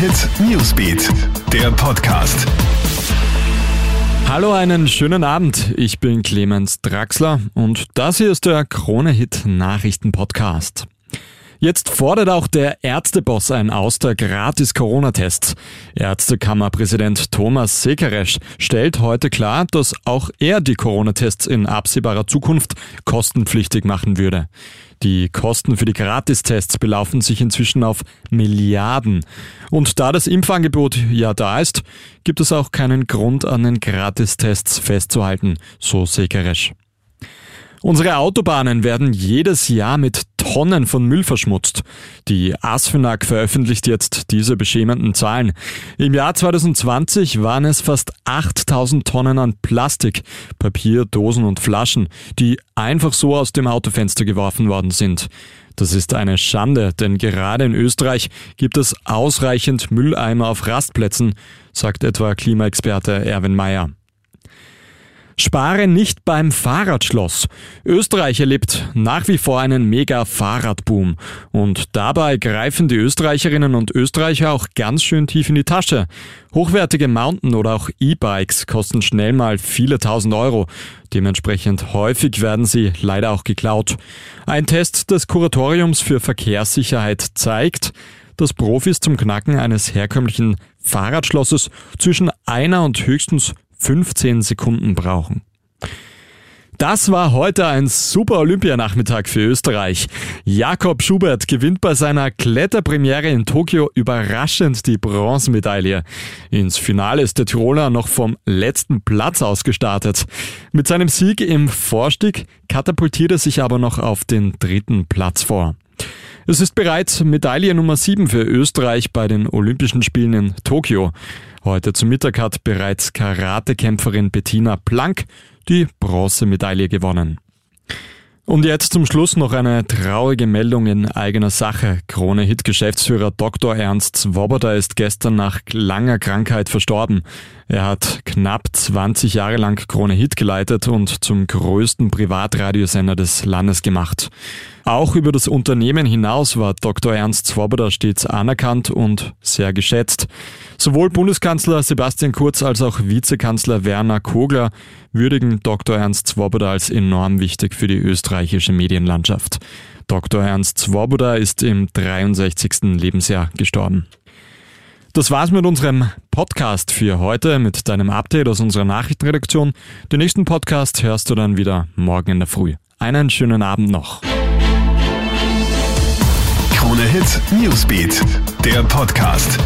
Hit Newsbeat, der Podcast. Hallo, einen schönen Abend. Ich bin Clemens Draxler und das hier ist der Krone Hit Nachrichten Podcast. Jetzt fordert auch der Ärzteboss ein Aus der Gratis-Corona-Tests. Ärztekammerpräsident Thomas Sekeresch stellt heute klar, dass auch er die Corona-Tests in absehbarer Zukunft kostenpflichtig machen würde. Die Kosten für die Gratistests belaufen sich inzwischen auf Milliarden. Und da das Impfangebot ja da ist, gibt es auch keinen Grund an den Gratistests festzuhalten, so Sekeresch. Unsere Autobahnen werden jedes Jahr mit Tonnen von Müll verschmutzt. Die ASFINAG veröffentlicht jetzt diese beschämenden Zahlen. Im Jahr 2020 waren es fast 8000 Tonnen an Plastik, Papier, Dosen und Flaschen, die einfach so aus dem Autofenster geworfen worden sind. Das ist eine Schande, denn gerade in Österreich gibt es ausreichend Mülleimer auf Rastplätzen, sagt etwa Klimaexperte Erwin Mayer. Spare nicht beim Fahrradschloss. Österreich erlebt nach wie vor einen mega Fahrradboom. Und dabei greifen die Österreicherinnen und Österreicher auch ganz schön tief in die Tasche. Hochwertige Mountain- oder auch E-Bikes kosten schnell mal viele tausend Euro. Dementsprechend häufig werden sie leider auch geklaut. Ein Test des Kuratoriums für Verkehrssicherheit zeigt, dass Profis zum Knacken eines herkömmlichen Fahrradschlosses zwischen einer und höchstens 15 Sekunden brauchen. Das war heute ein super Olympianachmittag für Österreich. Jakob Schubert gewinnt bei seiner Kletterpremiere in Tokio überraschend die Bronzemedaille. Ins Finale ist der Tiroler noch vom letzten Platz aus gestartet. Mit seinem Sieg im Vorstieg katapultiert er sich aber noch auf den dritten Platz vor. Es ist bereits Medaille Nummer 7 für Österreich bei den Olympischen Spielen in Tokio. Heute zum Mittag hat bereits Karatekämpferin Bettina Plank die Bronzemedaille gewonnen. Und jetzt zum Schluss noch eine traurige Meldung in eigener Sache. Krone-Hit-Geschäftsführer Dr. Ernst Swoboda ist gestern nach langer Krankheit verstorben. Er hat knapp 20 Jahre lang Krone Hit geleitet und zum größten Privatradiosender des Landes gemacht. Auch über das Unternehmen hinaus war Dr. Ernst Swoboda stets anerkannt und sehr geschätzt. Sowohl Bundeskanzler Sebastian Kurz als auch Vizekanzler Werner Kogler würdigen Dr. Ernst Swoboda als enorm wichtig für die österreichische Medienlandschaft. Dr. Ernst Swoboda ist im 63. Lebensjahr gestorben. Das war's mit unserem Podcast für heute, mit deinem Update aus unserer Nachrichtenredaktion. Den nächsten Podcast hörst du dann wieder morgen in der Früh. Einen schönen Abend noch. Krone Hit Newsbeat, der Podcast.